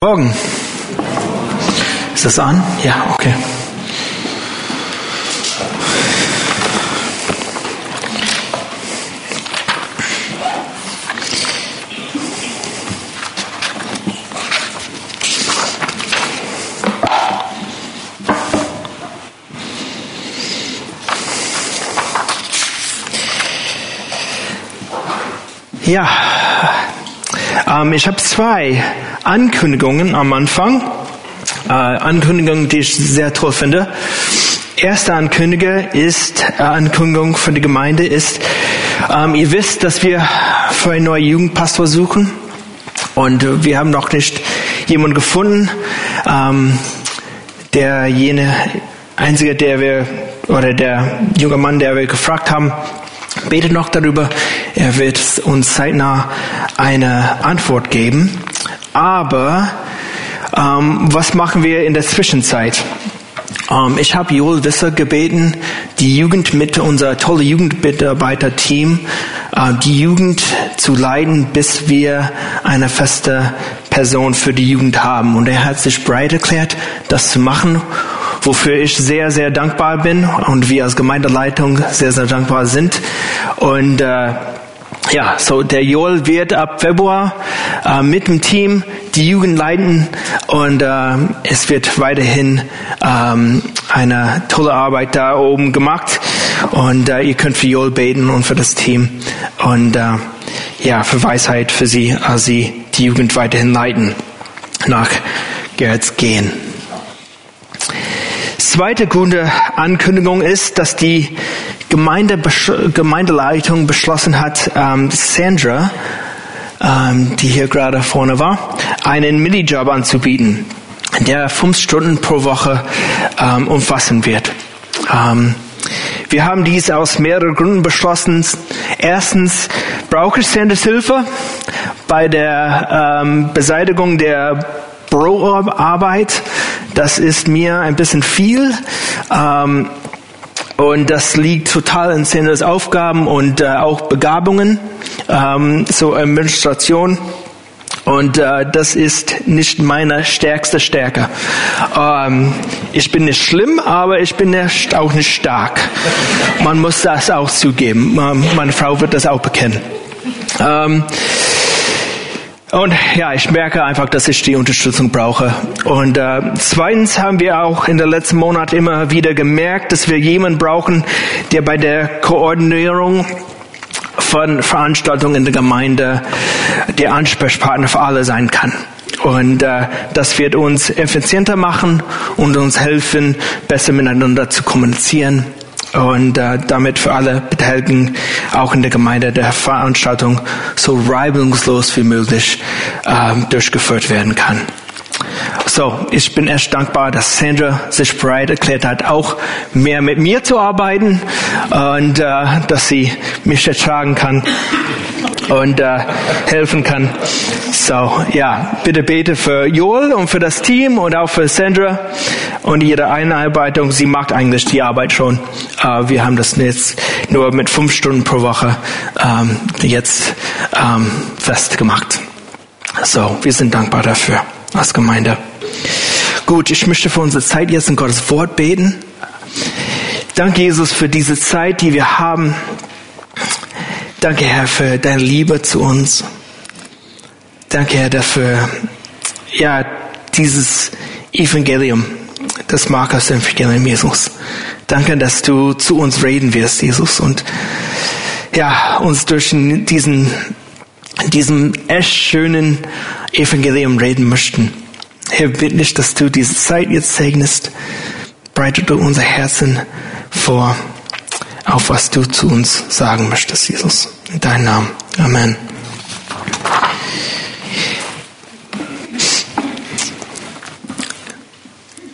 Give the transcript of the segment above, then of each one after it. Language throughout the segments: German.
Morgen. Ist das an? Ja, okay. Ja, ähm, ich habe zwei Ankündigungen am Anfang. Äh, Ankündigungen, die ich sehr toll finde. Erste Ankündigung ist, äh, Ankündigung von der Gemeinde ist, ähm, ihr wisst, dass wir für einen neuen Jugendpastor suchen. Und wir haben noch nicht jemanden gefunden. Ähm, der jene einzige, der wir, oder der junge Mann, der wir gefragt haben, betet noch darüber. Er wird uns zeitnah eine Antwort geben. Aber ähm, was machen wir in der Zwischenzeit? Ähm, ich habe Joel Wisser gebeten, die Jugend mit unser tolle Jugendmitarbeiter-Team, äh, die Jugend zu leiten, bis wir eine feste Person für die Jugend haben. Und er hat sich bereit erklärt, das zu machen wofür ich sehr, sehr dankbar bin und wir als Gemeindeleitung sehr, sehr dankbar sind. Und äh, ja, so der Joel wird ab Februar äh, mit dem Team die Jugend leiten und äh, es wird weiterhin ähm, eine tolle Arbeit da oben gemacht und äh, ihr könnt für Joel beten und für das Team und äh, ja für Weisheit für sie, als sie die Jugend weiterhin leiten nach Gerz gehen. Zweite gute Ankündigung ist, dass die Gemeinde, Gemeindeleitung beschlossen hat, ähm, Sandra, ähm, die hier gerade vorne war, einen Minijob anzubieten, der fünf Stunden pro Woche ähm, umfassen wird. Ähm, wir haben dies aus mehreren Gründen beschlossen. Erstens brauche ich Sanders Hilfe bei der ähm, Beseitigung der Büroarbeit. Das ist mir ein bisschen viel. Ähm, und das liegt total in Sanders Aufgaben und äh, auch Begabungen, ähm, so Administration. Und äh, das ist nicht meine stärkste Stärke. Ähm, ich bin nicht schlimm, aber ich bin nicht, auch nicht stark. Man muss das auch zugeben. Meine Frau wird das auch bekennen. Ähm, und ja, ich merke einfach, dass ich die Unterstützung brauche. Und äh, zweitens haben wir auch in den letzten Monaten immer wieder gemerkt, dass wir jemanden brauchen, der bei der Koordinierung von Veranstaltungen in der Gemeinde der Ansprechpartner für alle sein kann. Und äh, das wird uns effizienter machen und uns helfen, besser miteinander zu kommunizieren und äh, damit für alle Beteiligten auch in der Gemeinde der Veranstaltung so reibungslos wie möglich äh, durchgeführt werden kann. So, ich bin echt dankbar, dass Sandra sich bereit erklärt hat, auch mehr mit mir zu arbeiten und äh, dass sie mich ertragen kann und äh, helfen kann. So, ja, bitte bete für Joel und für das Team und auch für Sandra und ihre Einarbeitung. Sie macht eigentlich die Arbeit schon. Äh, wir haben das jetzt nur mit fünf Stunden pro Woche ähm, jetzt ähm, festgemacht. So, wir sind dankbar dafür als Gemeinde. Gut, ich möchte für unsere Zeit jetzt in Gottes Wort beten. Danke, Jesus, für diese Zeit, die wir haben. Danke, Herr, für deine Liebe zu uns. Danke, Herr, dafür, ja, dieses Evangelium, das Markus Evangelium, Jesus. Danke, dass du zu uns reden wirst, Jesus, und ja, uns durch diesen, diesem echt schönen Evangelium reden möchten. Herr, bitte nicht, dass du diese Zeit jetzt segnest. Breite du unser Herzen vor auf was du zu uns sagen möchtest, Jesus. In deinem Namen. Amen.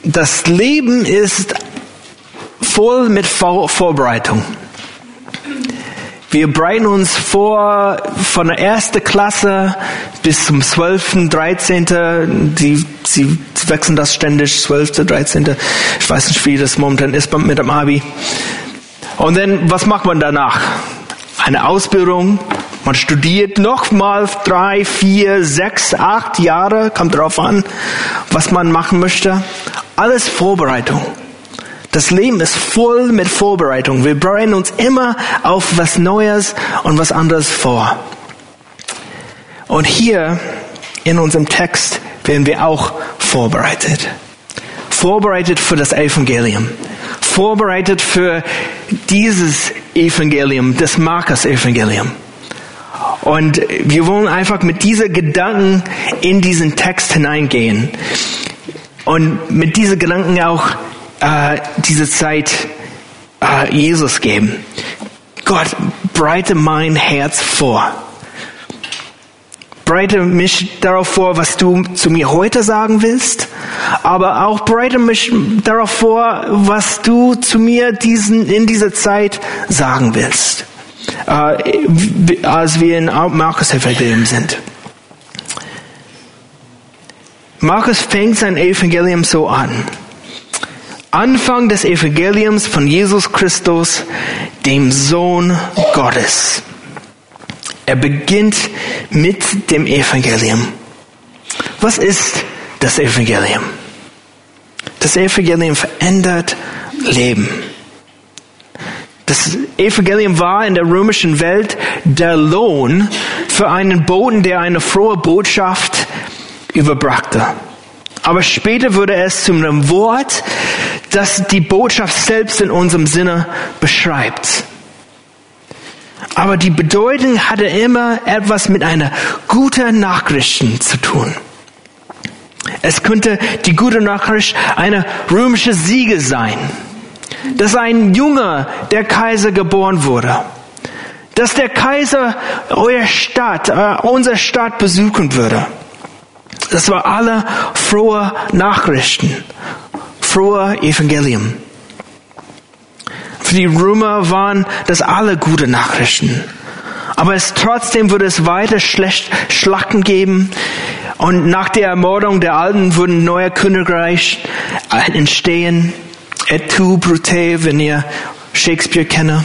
Das Leben ist voll mit Vor Vorbereitung. Wir bereiten uns vor von der ersten Klasse bis zum 12., 13. Die, sie wechseln das ständig, 12., 13. Ich weiß nicht, wie das momentan ist mit dem Abi. Und dann, was macht man danach? Eine Ausbildung, Man studiert nochmal drei, vier, sechs, acht Jahre, kommt darauf an, was man machen möchte. Alles Vorbereitung. Das Leben ist voll mit Vorbereitung. Wir bereiten uns immer auf was Neues und was anderes vor. Und hier in unserem Text werden wir auch vorbereitet. Vorbereitet für das Evangelium. Vorbereitet für dieses Evangelium, das Markus-Evangelium. Und wir wollen einfach mit dieser Gedanken in diesen Text hineingehen. Und mit diesen Gedanken auch äh, diese Zeit äh, Jesus geben. Gott, breite mein Herz vor. Breite mich darauf vor, was du zu mir heute sagen willst, aber auch breite mich darauf vor, was du zu mir diesen, in dieser Zeit sagen willst, äh, als wir in Markus Evangelium sind. Markus fängt sein Evangelium so an. Anfang des Evangeliums von Jesus Christus, dem Sohn Gottes. Er beginnt mit dem Evangelium. Was ist das Evangelium? Das Evangelium verändert Leben. Das Evangelium war in der römischen Welt der Lohn für einen Boten, der eine frohe Botschaft überbrachte. Aber später wurde es zu einem Wort, das die Botschaft selbst in unserem Sinne beschreibt. Aber die Bedeutung hatte immer etwas mit einer guten Nachricht zu tun. Es könnte die gute Nachricht eine römische Siege sein, dass ein Junge der Kaiser geboren wurde, dass der Kaiser eure Stadt, äh, unsere Stadt besuchen würde. Das war alle frohe Nachrichten, frohe Evangelium. Für die Römer waren das alle gute Nachrichten. Aber es trotzdem würde es weiter schlecht Schlachten geben. Und nach der Ermordung der Alten würden neue Königreich entstehen. Et tu brute, wenn ihr Shakespeare kennt.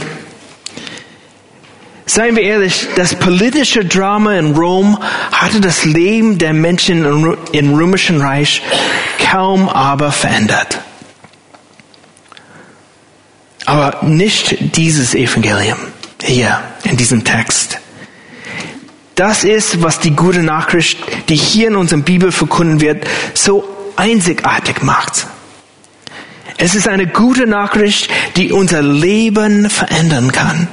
Seien wir ehrlich, das politische Drama in Rom hatte das Leben der Menschen im römischen Reich kaum aber verändert. Aber nicht dieses Evangelium hier in diesem Text. Das ist, was die gute Nachricht, die hier in unserer Bibel verkunden wird, so einzigartig macht. Es ist eine gute Nachricht, die unser Leben verändern kann.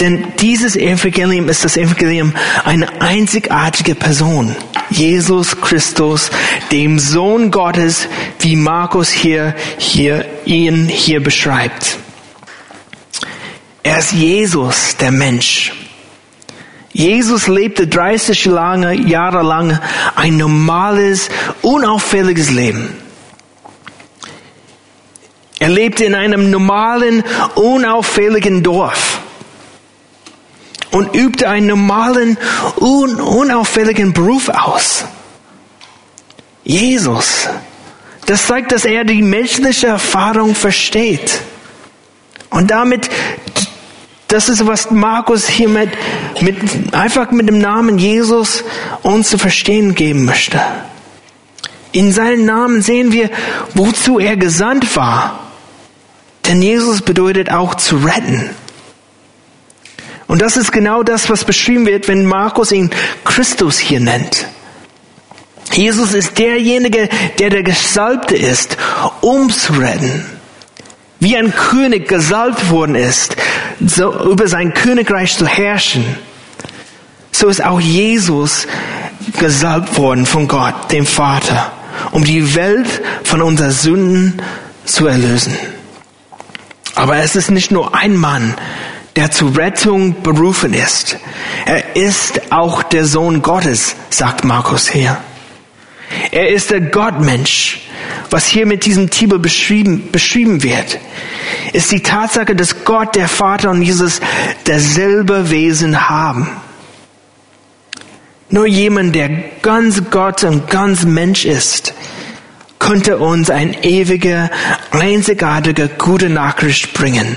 Denn dieses Evangelium ist das Evangelium einer einzigartige Person. Jesus Christus, dem Sohn Gottes, wie Markus hier, hier, ihn hier beschreibt. Er ist Jesus, der Mensch. Jesus lebte 30 lange, Jahre lang ein normales, unauffälliges Leben. Er lebte in einem normalen, unauffälligen Dorf und übte einen normalen, un unauffälligen Beruf aus. Jesus. Das zeigt, dass er die menschliche Erfahrung versteht. Und damit, das ist, was Markus hier mit, mit, einfach mit dem Namen Jesus uns zu verstehen geben möchte. In seinem Namen sehen wir, wozu er gesandt war. Denn Jesus bedeutet auch zu retten. Und das ist genau das, was beschrieben wird, wenn Markus ihn Christus hier nennt. Jesus ist derjenige, der der Gesalbte ist, um zu retten. Wie ein König gesalbt worden ist, so über sein Königreich zu herrschen. So ist auch Jesus gesalbt worden von Gott, dem Vater, um die Welt von unseren Sünden zu erlösen. Aber es ist nicht nur ein Mann, der zur Rettung berufen ist. Er ist auch der Sohn Gottes, sagt Markus hier. Er ist der Gottmensch. Was hier mit diesem Titel beschrieben, beschrieben wird, ist die Tatsache, dass Gott, der Vater und Jesus derselbe Wesen haben. Nur jemand, der ganz Gott und ganz Mensch ist, könnte uns ein ewiger, einzigartiger, gute Nachricht bringen.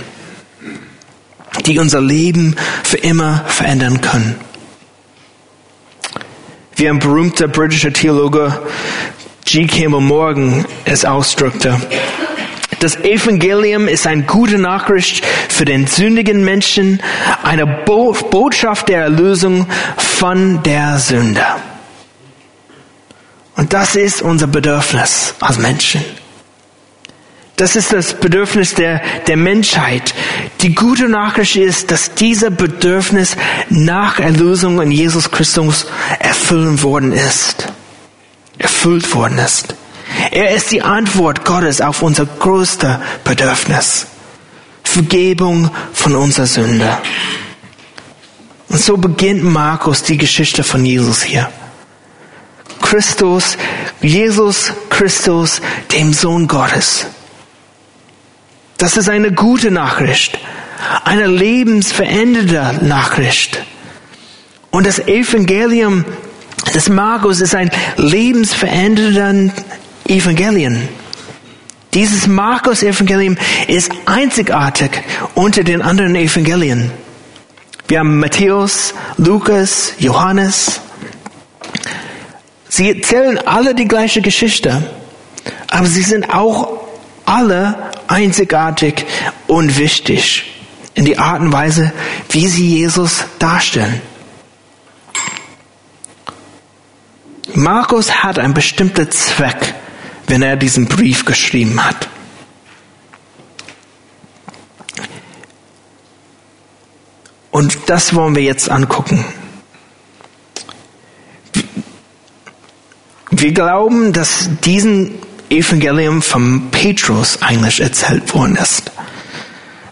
Die unser Leben für immer verändern können. Wie ein berühmter britischer Theologe G. Campbell Morgan es ausdrückte, das Evangelium ist eine gute Nachricht für den sündigen Menschen, eine Bo Botschaft der Erlösung von der Sünde. Und das ist unser Bedürfnis als Menschen. Das ist das Bedürfnis der, der Menschheit. Die gute Nachricht ist, dass dieser Bedürfnis nach Erlösung in Jesus Christus erfüllt worden ist. Erfüllt worden ist. Er ist die Antwort Gottes auf unser größter Bedürfnis. Vergebung von unserer Sünde. Und so beginnt Markus die Geschichte von Jesus hier. Christus, Jesus Christus, dem Sohn Gottes. Das ist eine gute Nachricht, eine lebensverändernde Nachricht. Und das Evangelium des Markus ist ein lebensverändernder Evangelium. Dieses Markus-Evangelium ist einzigartig unter den anderen Evangelien. Wir haben Matthäus, Lukas, Johannes. Sie erzählen alle die gleiche Geschichte, aber sie sind auch alle einzigartig und wichtig in die Art und Weise, wie sie Jesus darstellen. Markus hat einen bestimmten Zweck, wenn er diesen Brief geschrieben hat. Und das wollen wir jetzt angucken. Wir glauben, dass diesen Evangelium von Petrus eigentlich erzählt worden ist.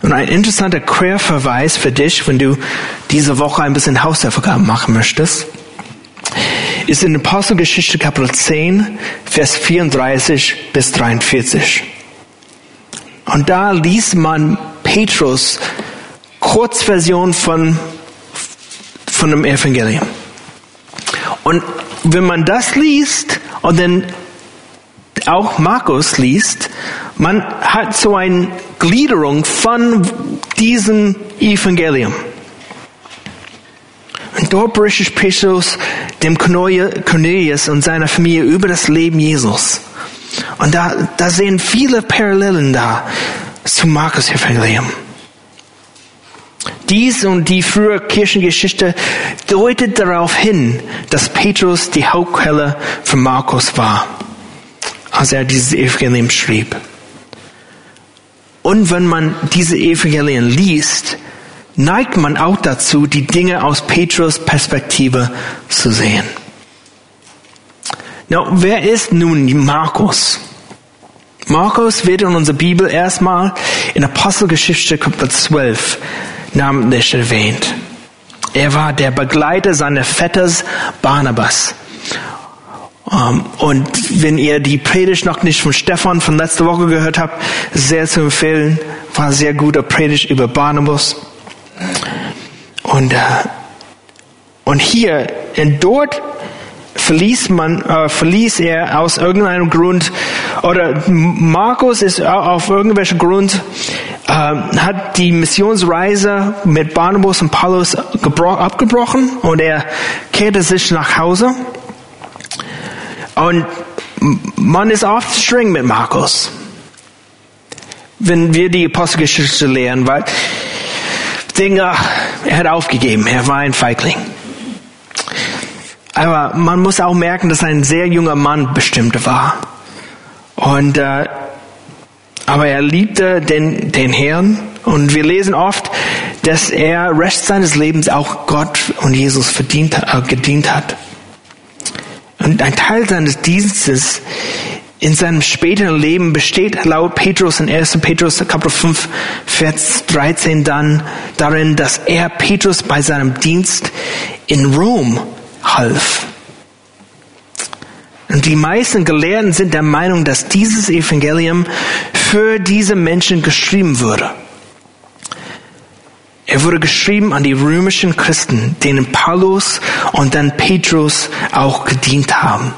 Und ein interessanter Querverweis für dich, wenn du diese Woche ein bisschen Hausaufgaben machen möchtest, ist in Apostelgeschichte Kapitel 10, Vers 34 bis 43. Und da liest man Petrus Kurzversion von, von dem Evangelium. Und wenn man das liest und dann auch Markus liest, man hat so eine Gliederung von diesem Evangelium. Und dort berichtet Petrus dem Cornelius und seiner Familie über das Leben Jesus. Und da, da sehen viele Parallelen da zu Markus Evangelium. Dies und die frühe Kirchengeschichte deutet darauf hin, dass Petrus die Hauptquelle für Markus war als er dieses Evangelium schrieb. Und wenn man diese Evangelien liest, neigt man auch dazu, die Dinge aus Petrus Perspektive zu sehen. Now, wer ist nun Markus? Markus wird in unserer Bibel erstmal in Apostelgeschichte Kapitel 12 namentlich erwähnt. Er war der Begleiter seines Vetters Barnabas. Ähm, und wenn ihr die Predigt noch nicht von Stefan von letzter Woche gehört habt, sehr zu empfehlen. War sehr guter Predigt über Barnabas. Und, äh, und hier, und dort verließ man, äh, verließ er aus irgendeinem Grund, oder Markus ist auf irgendwelchen Grund, äh, hat die Missionsreise mit Barnabas und Paulus abgebrochen und er kehrte sich nach Hause. Und man ist oft streng mit Markus, wenn wir die Apostelgeschichte lernen, weil Dinge, er hat aufgegeben, er war ein Feigling. Aber man muss auch merken, dass ein sehr junger Mann bestimmt war. Und äh, aber er liebte den, den Herrn und wir lesen oft, dass er Rest seines Lebens auch Gott und Jesus verdient, äh, gedient hat. Und ein Teil seines Dienstes in seinem späteren Leben besteht laut Petrus in 1. Petrus Kapitel 5, Vers 13 dann darin, dass er Petrus bei seinem Dienst in Rom half. Und die meisten Gelehrten sind der Meinung, dass dieses Evangelium für diese Menschen geschrieben wurde. Er wurde geschrieben an die römischen Christen, denen Paulus und dann Petrus auch gedient haben.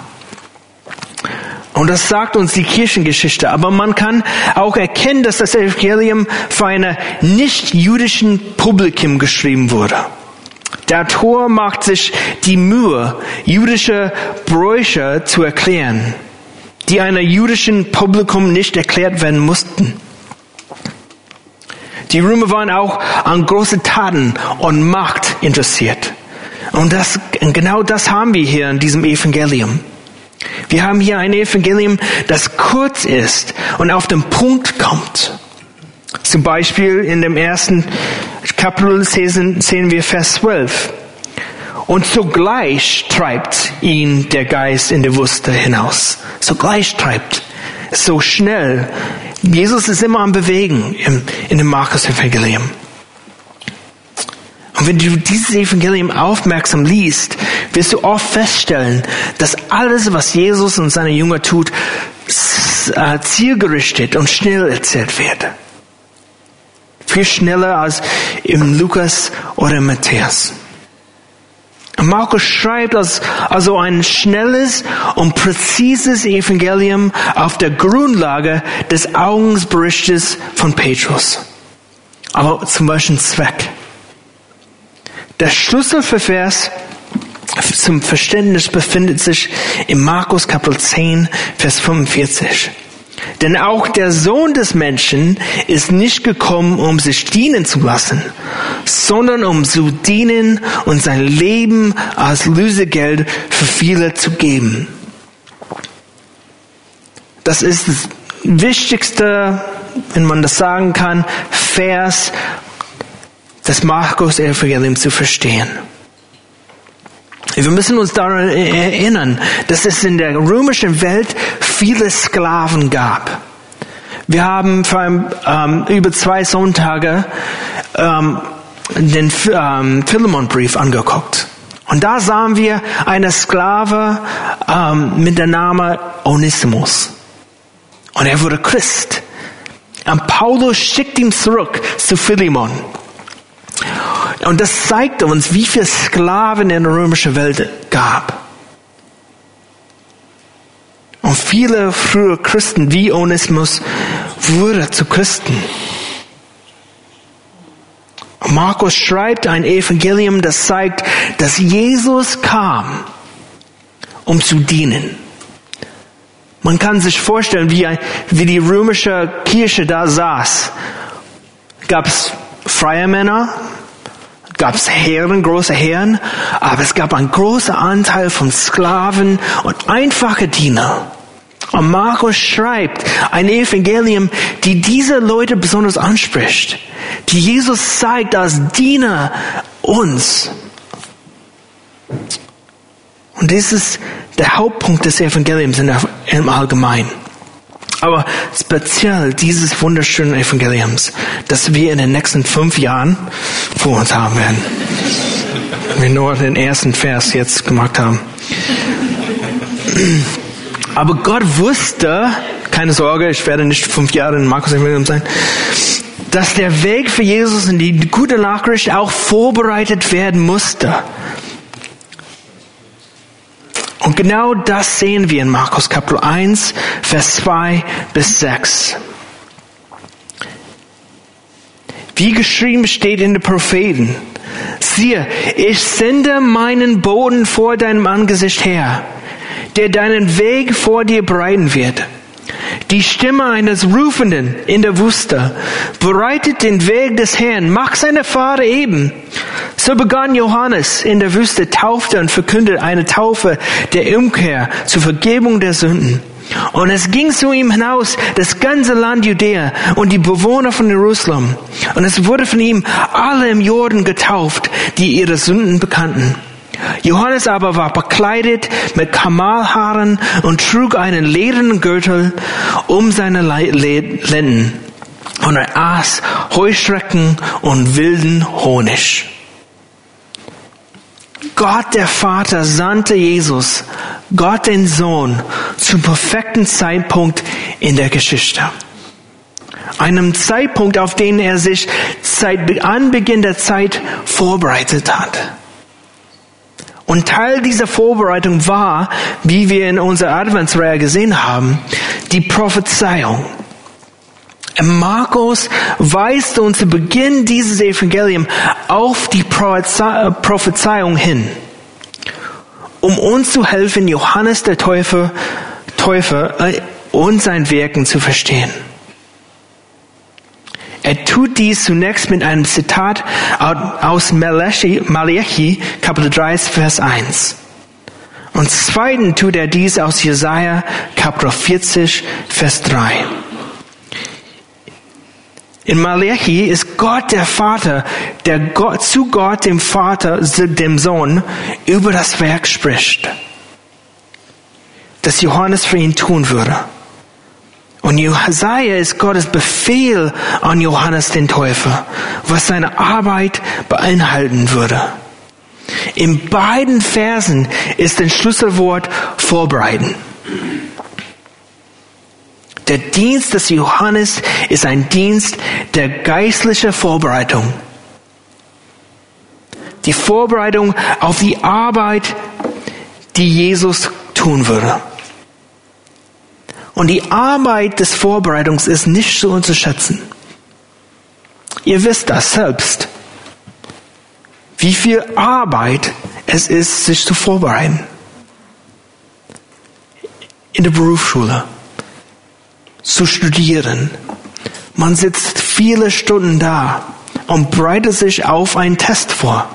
Und das sagt uns die Kirchengeschichte. Aber man kann auch erkennen, dass das Evangelium für eine nicht-jüdischen Publikum geschrieben wurde. Der Autor macht sich die Mühe, jüdische Bräuche zu erklären, die einer jüdischen Publikum nicht erklärt werden mussten. Die Römer waren auch an große Taten und Macht interessiert. Und das, genau das haben wir hier in diesem Evangelium. Wir haben hier ein Evangelium, das kurz ist und auf den Punkt kommt. Zum Beispiel in dem ersten Kapitel sehen wir Vers 12. Und sogleich treibt ihn der Geist in die Wüste hinaus. Sogleich treibt. So schnell. Jesus ist immer am Bewegen im, in dem Markus-Evangelium. Und wenn du dieses Evangelium aufmerksam liest, wirst du oft feststellen, dass alles, was Jesus und seine Jünger tut, äh, zielgerichtet und schnell erzählt wird. Viel schneller als im Lukas oder Matthäus. Markus schreibt als, also ein schnelles und präzises Evangelium auf der Grundlage des Augensberichtes von Petrus. Aber zum Beispiel Zweck. Der Schlüssel für Vers zum Verständnis befindet sich in Markus Kapitel 10, Vers 45. Denn auch der Sohn des Menschen ist nicht gekommen, um sich dienen zu lassen, sondern um zu dienen und sein Leben als Lösegeld für viele zu geben. Das ist das wichtigste, wenn man das sagen kann, Vers das Markus-Evangelium zu verstehen. Wir müssen uns daran erinnern, dass es in der römischen Welt viele Sklaven gab. Wir haben vor ähm, über zwei Sonntage ähm, den ähm, Philemonbrief angeguckt. Und da sahen wir eine Sklave ähm, mit dem Namen Onesimus. Und er wurde Christ. Und Paulus schickt ihn zurück zu Philemon. Und das zeigt uns, wie viele Sklaven in der römischen Welt gab. Und viele frühe Christen wie Onesimus wurden zu Christen. Markus schreibt ein Evangelium, das zeigt, dass Jesus kam, um zu dienen. Man kann sich vorstellen, wie, wie die römische Kirche da saß. Gab es freie Männer, gab es Herren, große Herren, aber es gab einen großen Anteil von Sklaven und einfache Diener. Und Markus schreibt ein Evangelium, die diese Leute besonders anspricht, die Jesus zeigt als Diener uns. Und das ist der Hauptpunkt des Evangeliums im Allgemeinen. Aber speziell dieses wunderschönen Evangeliums, das wir in den nächsten fünf Jahren vor uns haben werden. Wir nur den ersten Vers jetzt gemacht haben. Aber Gott wusste, keine Sorge, ich werde nicht fünf Jahre in Markus Evangelium sein, dass der Weg für Jesus in die gute Nachricht auch vorbereitet werden musste. Und genau das sehen wir in Markus Kapitel 1, Vers 2 bis 6. Wie geschrieben steht in den Propheten, siehe, ich sende meinen Boden vor deinem Angesicht her, der deinen Weg vor dir bereiten wird. Die Stimme eines Rufenden in der Wüste bereitet den Weg des Herrn, mach seine Fahre eben. So begann Johannes in der Wüste, taufte und verkündete eine Taufe der Umkehr zur Vergebung der Sünden. Und es ging zu ihm hinaus das ganze Land Judäa und die Bewohner von Jerusalem. Und es wurde von ihm alle im Jordan getauft, die ihre Sünden bekannten. Johannes aber war bekleidet mit Kamalhaaren und trug einen ledernen Gürtel um seine Lenden. Und er aß Heuschrecken und wilden Honig. Gott der Vater sandte Jesus, Gott den Sohn, zum perfekten Zeitpunkt in der Geschichte. Einem Zeitpunkt, auf den er sich seit Anbeginn der Zeit vorbereitet hat. Und Teil dieser Vorbereitung war, wie wir in unserer Adventsreihe gesehen haben, die Prophezeiung. Markus weist uns zu Beginn dieses Evangelium auf die Prophezeiung hin, um uns zu helfen, Johannes der Täufer, Täufer äh, und sein Wirken zu verstehen. Er tut dies zunächst mit einem Zitat aus Malachi, Kapitel 3, Vers 1. Und zweitens tut er dies aus Jesaja Kapitel 40, Vers 3. In Malachi ist Gott der Vater, der Gott, zu Gott dem Vater, dem Sohn, über das Werk spricht, das Johannes für ihn tun würde. Und Jesaja ist Gottes Befehl an Johannes den Täufer, was seine Arbeit beinhalten würde. In beiden Versen ist ein Schlüsselwort vorbereiten. Der Dienst des Johannes ist ein Dienst der geistlichen Vorbereitung. Die Vorbereitung auf die Arbeit, die Jesus tun würde. Und die Arbeit des Vorbereitungs ist nicht zu unterschätzen. Ihr wisst das selbst, wie viel Arbeit es ist, sich zu vorbereiten. In der Berufsschule, zu studieren. Man sitzt viele Stunden da und bereitet sich auf einen Test vor,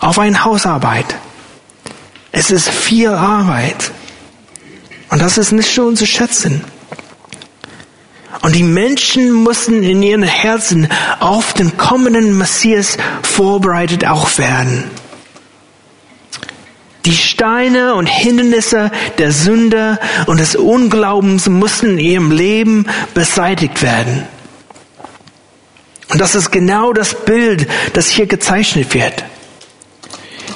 auf eine Hausarbeit. Es ist viel Arbeit. Und das ist nicht schon zu schätzen. Und die Menschen mussten in ihren Herzen auf den kommenden Messias vorbereitet auch werden. Die Steine und Hindernisse der Sünde und des Unglaubens mussten in ihrem Leben beseitigt werden. Und das ist genau das Bild, das hier gezeichnet wird.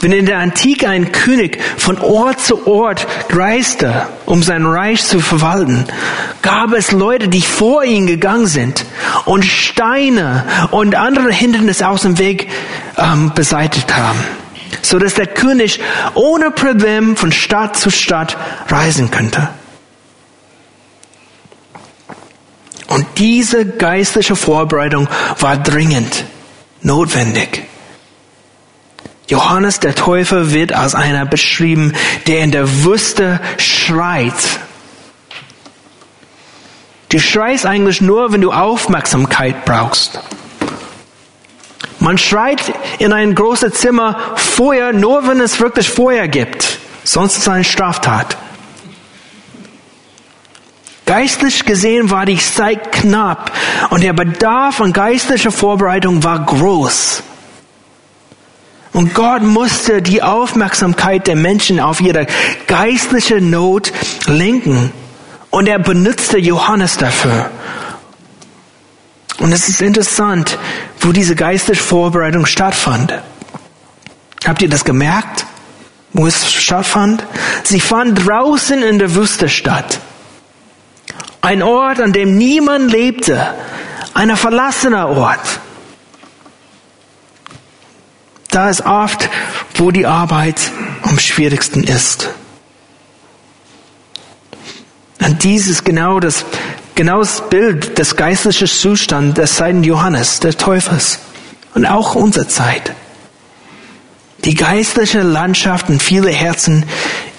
Wenn in der Antike ein König von Ort zu Ort reiste, um sein Reich zu verwalten, gab es Leute, die vor ihm gegangen sind und Steine und andere Hindernisse aus dem Weg ähm, beseitigt haben, so dass der König ohne Problem von Stadt zu Stadt reisen könnte. Und diese geistliche Vorbereitung war dringend notwendig. Johannes der Täufer wird als einer beschrieben, der in der Wüste schreit. Du schreist eigentlich nur, wenn du Aufmerksamkeit brauchst. Man schreit in ein großes Zimmer Feuer, nur wenn es wirklich Feuer gibt. Sonst ist es eine Straftat. Geistlich gesehen war die Zeit knapp und der Bedarf an geistlicher Vorbereitung war groß. Und Gott musste die Aufmerksamkeit der Menschen auf ihre geistliche Not lenken. Und er benutzte Johannes dafür. Und es ist interessant, wo diese geistliche Vorbereitung stattfand. Habt ihr das gemerkt? Wo es stattfand? Sie fand draußen in der Wüste statt. Ein Ort, an dem niemand lebte. Ein verlassener Ort. Da ist oft, wo die Arbeit am schwierigsten ist. Und dies ist genau das, genau das Bild des geistlichen Zustands des Seiten Johannes, des Täufers. Und auch unserer Zeit. Die geistliche Landschaft in viele Herzen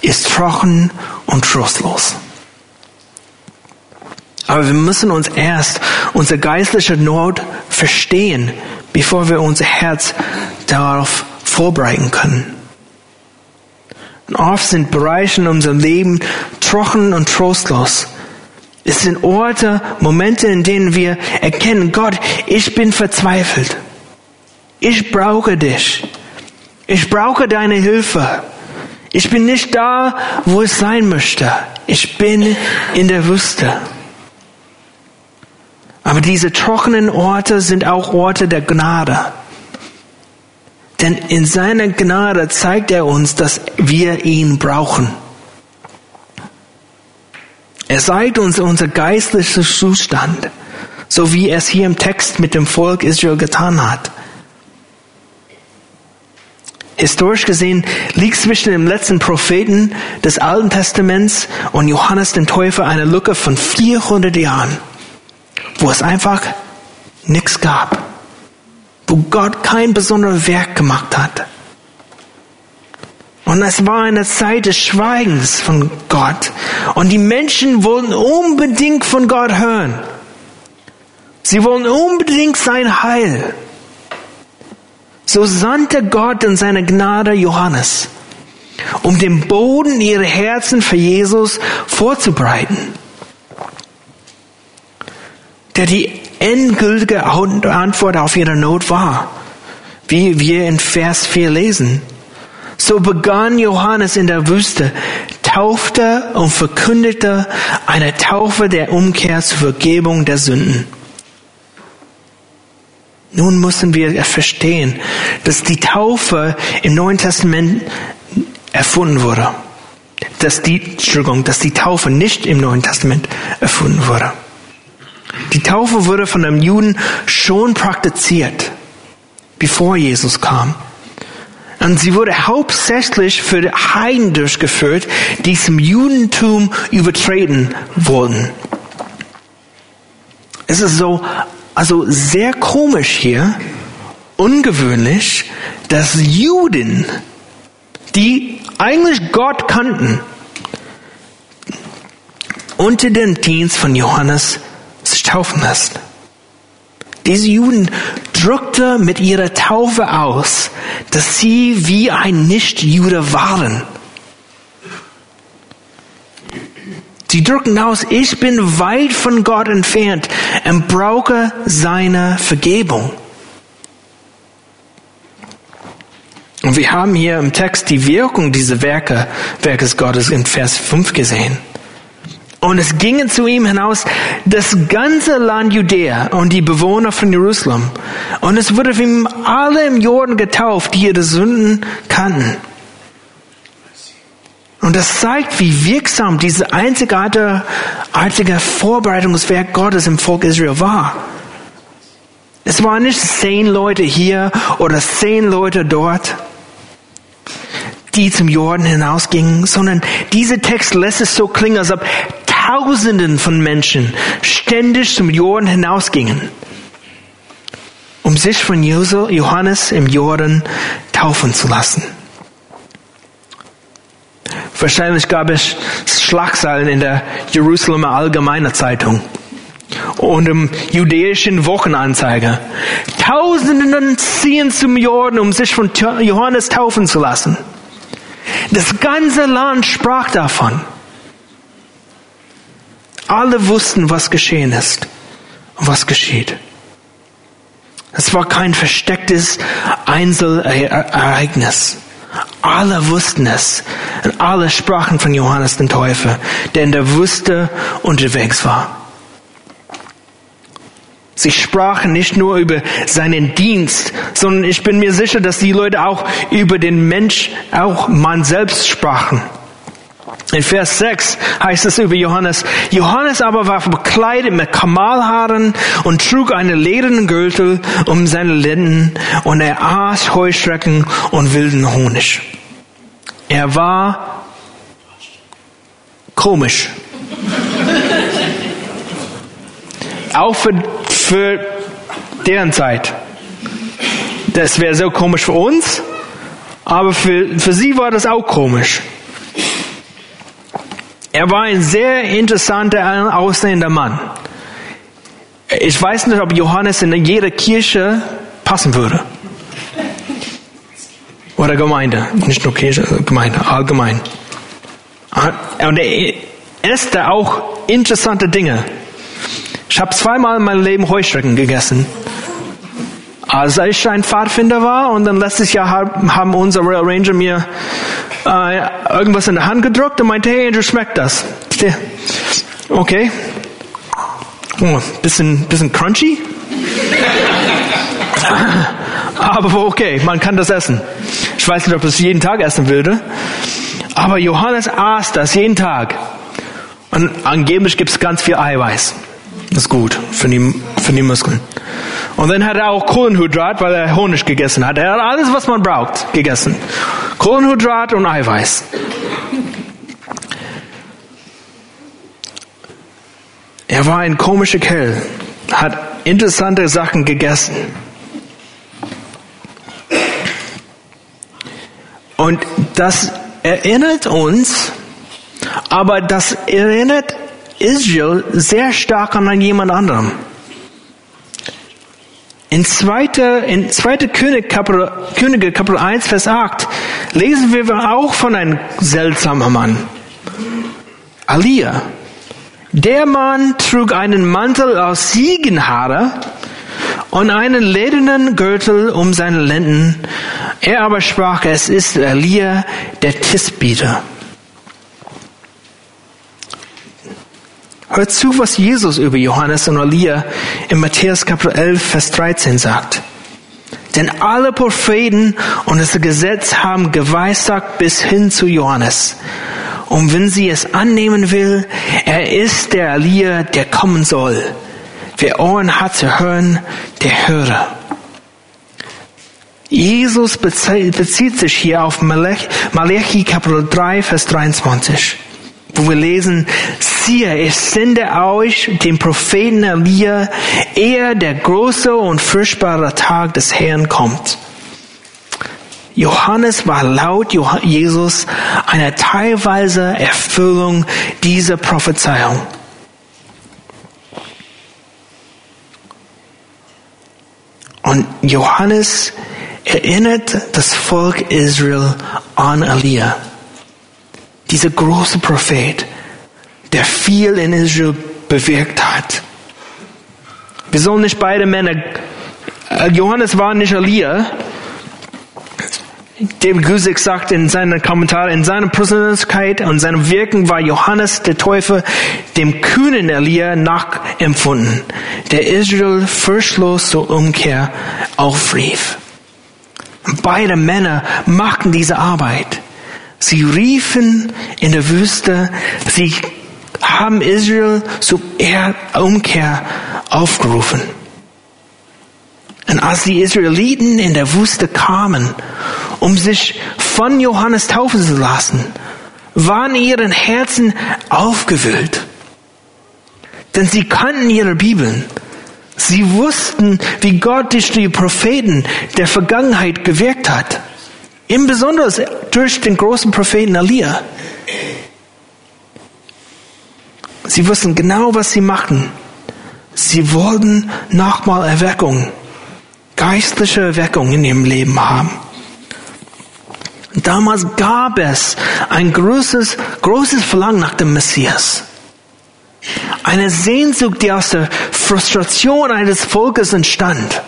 ist trocken und trostlos. Aber wir müssen uns erst unsere geistliche Not verstehen, bevor wir unser Herz darauf vorbereiten können. Und oft sind Bereiche in unserem Leben trocken und trostlos. Es sind Orte, Momente, in denen wir erkennen, Gott, ich bin verzweifelt. Ich brauche dich. Ich brauche deine Hilfe. Ich bin nicht da, wo es sein möchte. Ich bin in der Wüste. Aber diese trockenen Orte sind auch Orte der Gnade. Denn in seiner Gnade zeigt er uns, dass wir ihn brauchen. Er zeigt uns unser geistlicher Zustand, so wie er es hier im Text mit dem Volk Israel getan hat. historisch gesehen liegt zwischen dem letzten Propheten des Alten Testaments und Johannes dem Täufer eine Lücke von 400 Jahren, wo es einfach nichts gab, wo Gott kein besonderes Werk gemacht hat. Und es war eine Zeit des Schweigens von Gott. Und die Menschen wollten unbedingt von Gott hören. Sie wollen unbedingt sein Heil. So sandte Gott in seiner Gnade Johannes, um den Boden ihrer Herzen für Jesus vorzubereiten, der die endgültige Antwort auf ihre Not war, wie wir in Vers 4 lesen. So begann Johannes in der Wüste, taufte und verkündete eine Taufe der Umkehr zur Vergebung der Sünden. Nun müssen wir verstehen, dass die Taufe im Neuen Testament erfunden wurde. Dass die, Entschuldigung, dass die Taufe nicht im Neuen Testament erfunden wurde. Die Taufe wurde von einem Juden schon praktiziert, bevor Jesus kam. Und sie wurde hauptsächlich für die Heiden durchgeführt, die zum Judentum übertreten wurden. Es ist so also sehr komisch hier, ungewöhnlich, dass Juden, die eigentlich Gott kannten, unter den Dienst von Johannes sich taufen lassen. Diese Juden drückte mit ihrer Taufe aus, dass sie wie ein Nichtjude waren. Sie drücken aus, ich bin weit von Gott entfernt und brauche seine Vergebung. Und wir haben hier im Text die Wirkung dieser Werke, Werkes Gottes in Vers 5 gesehen. Und es gingen zu ihm hinaus das ganze Land Judäa und die Bewohner von Jerusalem. Und es wurde für ihm alle im Jordan getauft, die ihre Sünden kannten. Und das zeigt, wie wirksam diese einzigartige Vorbereitungswerk Gottes im Volk Israel war. Es waren nicht zehn Leute hier oder zehn Leute dort, die zum Jordan hinausgingen, sondern dieser Text lässt es so klingen, als ob Tausenden von Menschen ständig zum Jordan hinausgingen, um sich von Johannes im Jordan taufen zu lassen. Wahrscheinlich gab es Schlagzeilen in der Jerusalemer Allgemeine Zeitung und im jüdischen Wochenanzeiger. Tausenden ziehen zum Jordan, um sich von Johannes taufen zu lassen. Das ganze Land sprach davon. Alle wussten, was geschehen ist und was geschieht. Es war kein verstecktes Einzelereignis. Alle wussten es. Und alle sprachen von Johannes dem Täufer, der in der Wüste unterwegs war. Sie sprachen nicht nur über seinen Dienst, sondern ich bin mir sicher, dass die Leute auch über den Mensch, auch man selbst sprachen. In Vers 6 heißt es über Johannes, Johannes aber war bekleidet mit Kamalhaaren und trug einen ledernen Gürtel um seine Lenden und er aß Heuschrecken und wilden Honig. Er war komisch. Auch für, für deren Zeit. Das wäre so komisch für uns, aber für, für sie war das auch komisch. Er war ein sehr interessanter, aussehender Mann. Ich weiß nicht, ob Johannes in jede Kirche passen würde. Oder Gemeinde. Nicht nur Kirche, Gemeinde, allgemein. Und er esste auch interessante Dinge. Ich habe zweimal in meinem Leben Heuschrecken gegessen. Als ich ein Pfadfinder war und dann letztes Jahr haben unsere Rail Ranger mir äh, irgendwas in der Hand gedrückt und meinte, hey, Andrew, schmeckt das? Okay. Oh, bisschen, bisschen crunchy. Aber okay, man kann das essen. Ich weiß nicht, ob es jeden Tag essen würde. Aber Johannes aß das jeden Tag. Und angeblich gibt es ganz viel Eiweiß. Das ist gut für die, für die Muskeln. Und dann hat er auch Kohlenhydrat, weil er Honig gegessen hat. Er hat alles, was man braucht, gegessen. Kohlenhydrat und Eiweiß. Er war ein komischer Kerl, hat interessante Sachen gegessen. Und das erinnert uns, aber das erinnert Israel sehr stark an jemand anderem. In 2. In 2. König, Kapitel, Könige Kapitel 1, Vers 8 lesen wir auch von einem seltsamen Mann. Alia. Der Mann trug einen Mantel aus Ziegenhaare und einen ledernen Gürtel um seine Lenden. Er aber sprach, es ist Elia, der Tisbiter. Hört zu, was Jesus über Johannes und Elia in Matthäus Kapitel 11, Vers 13 sagt. Denn alle Propheten und das Gesetz haben geweissagt bis hin zu Johannes. Und wenn sie es annehmen will, er ist der Elia, der kommen soll. Wer Ohren hat zu hören, der höre. Jesus bezieht sich hier auf Malachi Kapitel 3, Vers 23, wo wir lesen, siehe, ich sende euch den Propheten Elia, ehe der große und furchtbare Tag des Herrn kommt. Johannes war laut Jesus eine teilweise Erfüllung dieser Prophezeiung. Und Johannes erinnert das Volk Israel an Elia, dieser große Prophet, der viel in Israel bewirkt hat. Wir nicht beide Männer, Johannes war nicht Elia, David Guzik sagt in seinen Kommentaren, in seiner Persönlichkeit und seinem Wirken war Johannes der Täufer dem kühnen Elia nachempfunden, der Israel furchtlos zur Umkehr aufrief. Beide Männer machten diese Arbeit. Sie riefen in der Wüste, sie haben Israel zur Umkehr aufgerufen. Und als die Israeliten in der Wüste kamen, um sich von Johannes taufen zu lassen, waren ihren Herzen aufgewühlt. Denn sie kannten ihre Bibeln. Sie wussten, wie Gott durch die Propheten der Vergangenheit gewirkt hat. Insbesondere durch den großen Propheten Elia. Sie wussten genau, was sie machten. Sie wollten nochmal Erweckung geistliche Erweckung in ihrem Leben haben. Damals gab es ein großes, großes Verlangen nach dem Messias. Eine Sehnsucht, die aus der Frustration eines Volkes entstand,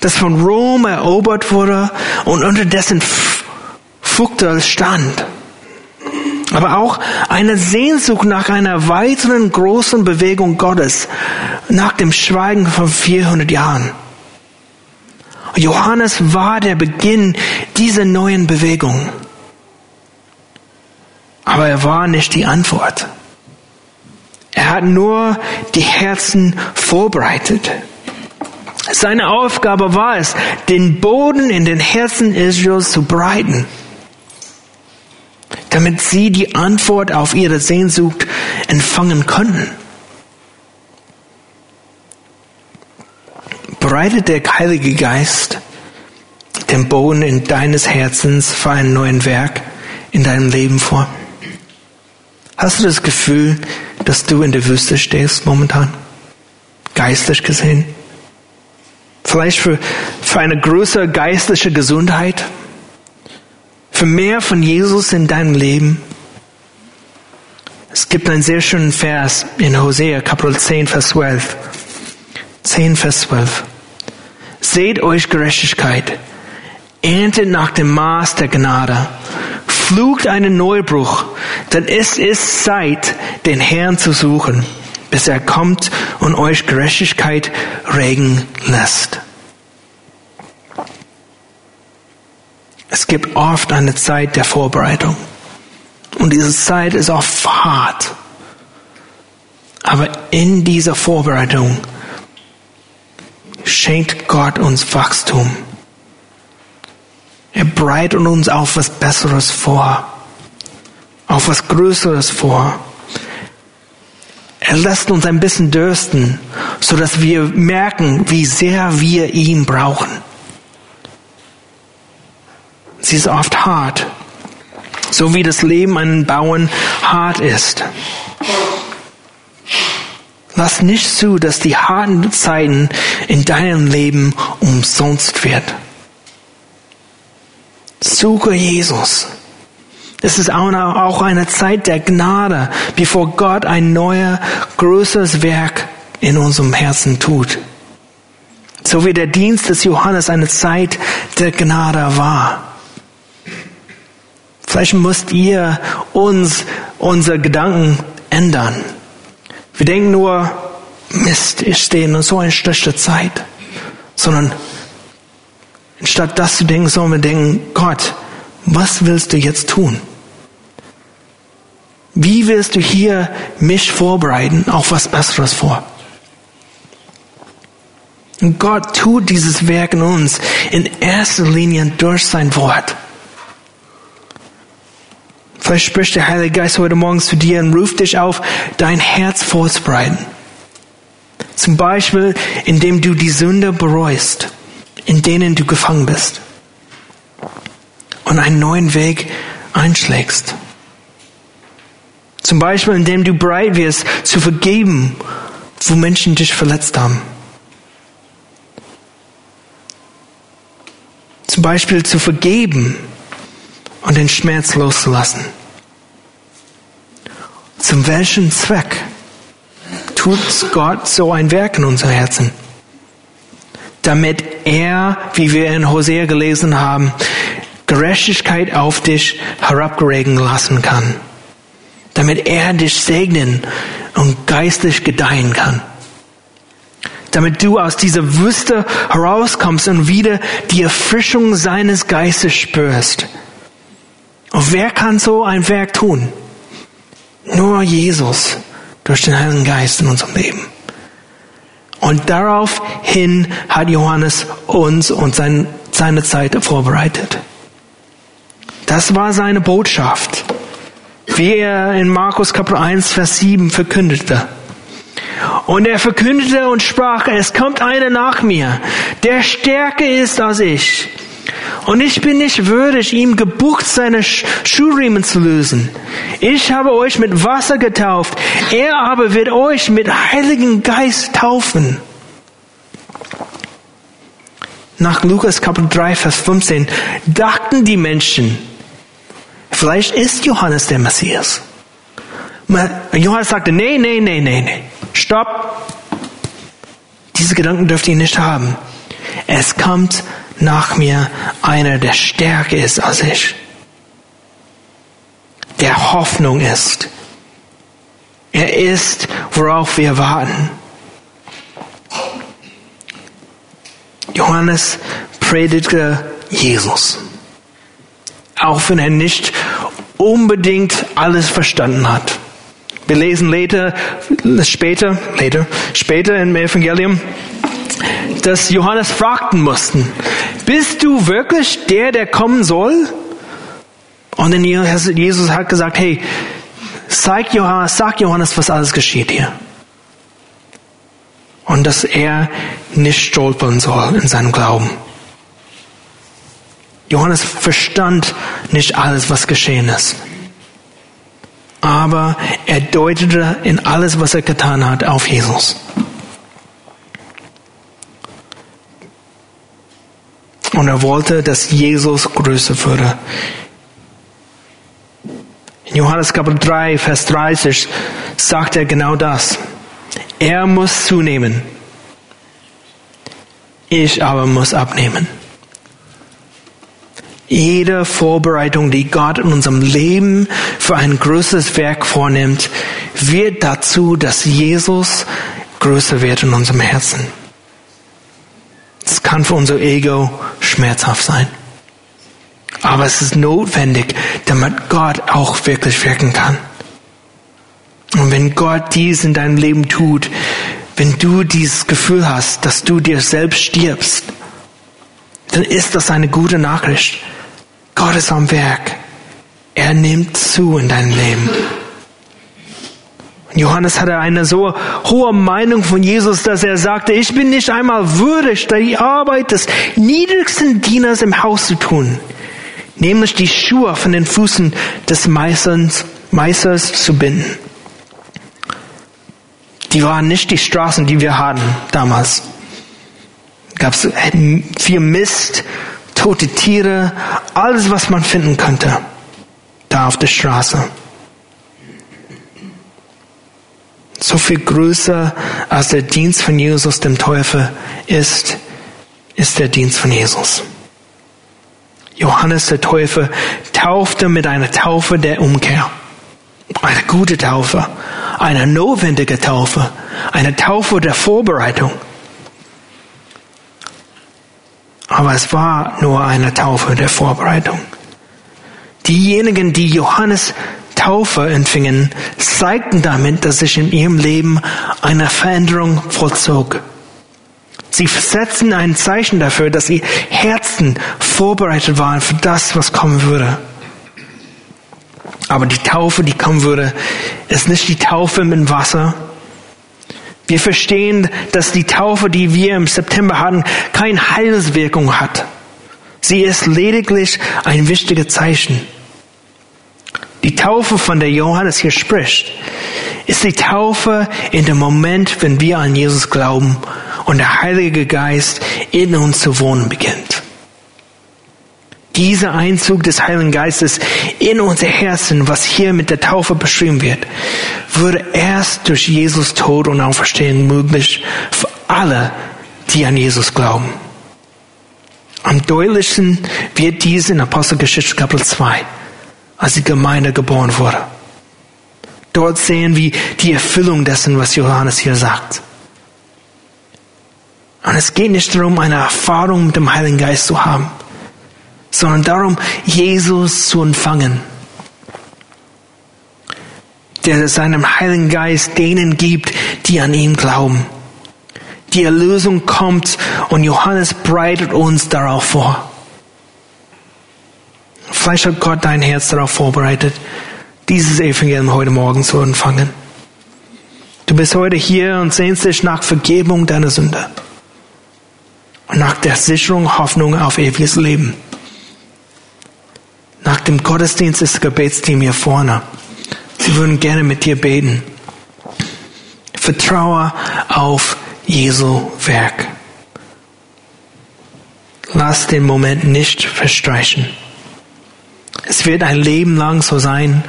das von Rom erobert wurde und unter dessen Fugtel stand. Aber auch eine Sehnsucht nach einer weiteren großen Bewegung Gottes, nach dem Schweigen von 400 Jahren. Johannes war der Beginn dieser neuen Bewegung. Aber er war nicht die Antwort. Er hat nur die Herzen vorbereitet. Seine Aufgabe war es, den Boden in den Herzen Israels zu breiten, damit sie die Antwort auf ihre Sehnsucht empfangen konnten. bereitet der Heilige Geist den Boden in deines Herzens für einen neuen Werk in deinem Leben vor? Hast du das Gefühl, dass du in der Wüste stehst momentan? Geistlich gesehen? Vielleicht für, für eine größere geistliche Gesundheit? Für mehr von Jesus in deinem Leben? Es gibt einen sehr schönen Vers in Hosea, Kapitel 10, Vers 12. 10, Vers 12. Seht euch Gerechtigkeit, erntet nach dem Maß der Gnade, flucht einen Neubruch, denn es ist Zeit, den Herrn zu suchen, bis er kommt und euch Gerechtigkeit regen lässt. Es gibt oft eine Zeit der Vorbereitung. Und diese Zeit ist oft hart. Aber in dieser Vorbereitung schenkt Gott uns Wachstum. Er bereitet uns auf was Besseres vor, auf was Größeres vor. Er lässt uns ein bisschen dürsten, so dass wir merken, wie sehr wir ihn brauchen. Sie ist oft hart, so wie das Leben einen Bauern hart ist. Lass nicht zu, dass die harten Zeiten in deinem Leben umsonst wird. Suche Jesus. Es ist auch eine Zeit der Gnade, bevor Gott ein neuer, größeres Werk in unserem Herzen tut. So wie der Dienst des Johannes eine Zeit der Gnade war. Vielleicht müsst ihr uns unsere Gedanken ändern. Wir denken nur, Mist, ich stehe in so einer schlechten Zeit. Sondern anstatt das zu denken, sollen wir denken, Gott, was willst du jetzt tun? Wie willst du hier mich vorbereiten auf was Besseres vor? Und Gott tut dieses Werk in uns in erster Linie durch sein Wort. Vielleicht spricht der Heilige Geist heute Morgen zu dir und ruft dich auf, dein Herz vorzubereiten. Zum Beispiel, indem du die Sünde bereust, in denen du gefangen bist. Und einen neuen Weg einschlägst. Zum Beispiel, indem du bereit wirst, zu vergeben, wo Menschen dich verletzt haben. Zum Beispiel zu vergeben, und den Schmerz loszulassen. Zum welchen Zweck tut Gott so ein Werk in unser Herzen? Damit er, wie wir in Hosea gelesen haben, Gerechtigkeit auf dich herabgeregen lassen kann. Damit er dich segnen und geistlich gedeihen kann. Damit du aus dieser Wüste herauskommst und wieder die Erfrischung seines Geistes spürst. Und wer kann so ein Werk tun? Nur Jesus durch den Heiligen Geist in unserem Leben. Und daraufhin hat Johannes uns und sein, seine Zeit vorbereitet. Das war seine Botschaft, wie er in Markus Kapitel 1, Vers 7 verkündete. Und er verkündete und sprach, es kommt einer nach mir, der stärker ist als ich und ich bin nicht würdig, ihm gebucht seine Schuhriemen zu lösen. Ich habe euch mit Wasser getauft. Er aber wird euch mit Heiligen Geist taufen. Nach Lukas Kapitel 3, Vers 15 dachten die Menschen, vielleicht ist Johannes der Messias. Johannes sagte, nee, nee, nee, nee, nee, stopp. Diese Gedanken dürft ihr nicht haben. Es kommt nach mir einer, der stärker ist als ich, der Hoffnung ist. Er ist, worauf wir warten. Johannes predigte Jesus, auch wenn er nicht unbedingt alles verstanden hat. Wir lesen later, später, later, später im Evangelium, dass Johannes fragten mussten, bist du wirklich der, der kommen soll? Und dann Jesus hat gesagt, hey, sag Johannes, sag Johannes, was alles geschieht hier. Und dass er nicht stolpern soll in seinem Glauben. Johannes verstand nicht alles, was geschehen ist. Aber er deutete in alles, was er getan hat, auf Jesus. Und er wollte, dass Jesus größer würde. In Johannes Kapitel 3, Vers 30 sagt er genau das. Er muss zunehmen. Ich aber muss abnehmen. Jede Vorbereitung, die Gott in unserem Leben für ein größeres Werk vornimmt, wird dazu, dass Jesus größer wird in unserem Herzen. Es kann für unser Ego schmerzhaft sein. Aber es ist notwendig, damit Gott auch wirklich wirken kann. Und wenn Gott dies in deinem Leben tut, wenn du dieses Gefühl hast, dass du dir selbst stirbst, dann ist das eine gute Nachricht. Gott ist am Werk. Er nimmt zu in deinem Leben. Johannes hatte eine so hohe Meinung von Jesus, dass er sagte, ich bin nicht einmal würdig, die Arbeit des niedrigsten Dieners im Haus zu tun, nämlich die Schuhe von den Füßen des Meisters, Meisters zu binden. Die waren nicht die Straßen, die wir hatten damals. Gab es viel Mist, tote Tiere, alles, was man finden könnte, da auf der Straße. so viel größer als der Dienst von Jesus dem Teufel ist, ist der Dienst von Jesus. Johannes der Täufer taufte mit einer Taufe der Umkehr. Eine gute Taufe, eine notwendige Taufe, eine Taufe der Vorbereitung. Aber es war nur eine Taufe der Vorbereitung. Diejenigen, die Johannes Taufe empfingen, zeigten damit, dass sich in ihrem Leben eine Veränderung vollzog. Sie setzten ein Zeichen dafür, dass ihr Herzen vorbereitet waren für das, was kommen würde. Aber die Taufe, die kommen würde, ist nicht die Taufe mit Wasser. Wir verstehen, dass die Taufe, die wir im September hatten, keine Heilswirkung hat. Sie ist lediglich ein wichtiges Zeichen. Die Taufe, von der Johannes hier spricht, ist die Taufe in dem Moment, wenn wir an Jesus glauben und der Heilige Geist in uns zu wohnen beginnt. Dieser Einzug des Heiligen Geistes in unser Herzen, was hier mit der Taufe beschrieben wird, würde erst durch Jesus Tod und Auferstehen möglich für alle, die an Jesus glauben. Am deutlichsten wird dies in Apostelgeschichte Kapitel 2 als die Gemeinde geboren wurde. Dort sehen wir die Erfüllung dessen, was Johannes hier sagt. Und es geht nicht darum, eine Erfahrung mit dem Heiligen Geist zu haben, sondern darum, Jesus zu empfangen, der seinem Heiligen Geist denen gibt, die an ihn glauben. Die Erlösung kommt und Johannes breitet uns darauf vor. Vielleicht hat Gott dein Herz darauf vorbereitet, dieses Evangelium heute Morgen zu empfangen. Du bist heute hier und sehnst dich nach Vergebung deiner Sünde und nach der Sicherung Hoffnung auf ewiges Leben. Nach dem Gottesdienst des Gebetsteam hier vorne. Sie würden gerne mit dir beten. Vertraue auf Jesu Werk. Lass den Moment nicht verstreichen. Es wird ein Leben lang so sein,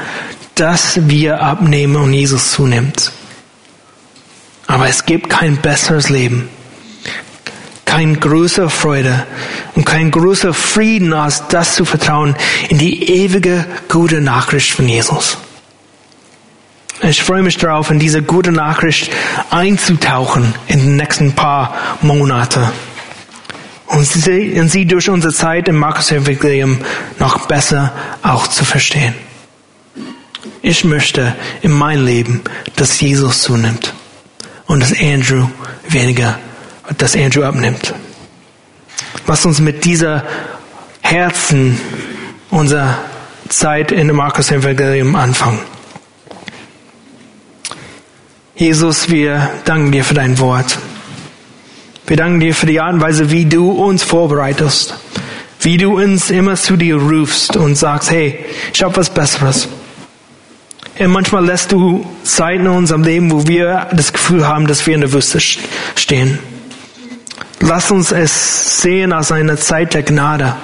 dass wir abnehmen und Jesus zunimmt. Aber es gibt kein besseres Leben, kein größere Freude und kein größerer Frieden, als das zu vertrauen in die ewige gute Nachricht von Jesus. Ich freue mich darauf, in diese gute Nachricht einzutauchen in den nächsten paar Monate und sie, und sie durch unsere Zeit im Markus-Evangelium noch besser auch zu verstehen. Ich möchte in mein Leben, dass Jesus zunimmt und dass Andrew weniger, dass Andrew abnimmt. Lass uns mit dieser Herzen unserer Zeit in dem Markus-Evangelium anfangen. Jesus, wir danken dir für dein Wort. Wir danken dir für die Art und Weise, wie du uns vorbereitest. Wie du uns immer zu dir rufst und sagst, hey, ich habe was Besseres. Und manchmal lässt du Zeiten in unserem Leben, wo wir das Gefühl haben, dass wir in der Wüste stehen. Lass uns es sehen als eine Zeit der Gnade,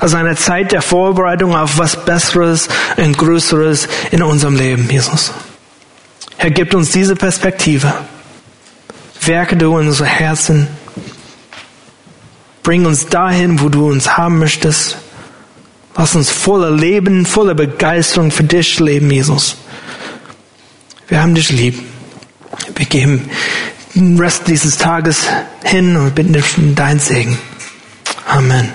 als eine Zeit der Vorbereitung auf was Besseres und Größeres in unserem Leben, Jesus. Herr, gibt uns diese Perspektive. Werke du in unser Herzen. Bring uns dahin, wo du uns haben möchtest. Lass uns voller Leben, voller Begeisterung für dich leben, Jesus. Wir haben dich lieb. Wir geben Rest dieses Tages hin und bitten dich um deinen Segen. Amen.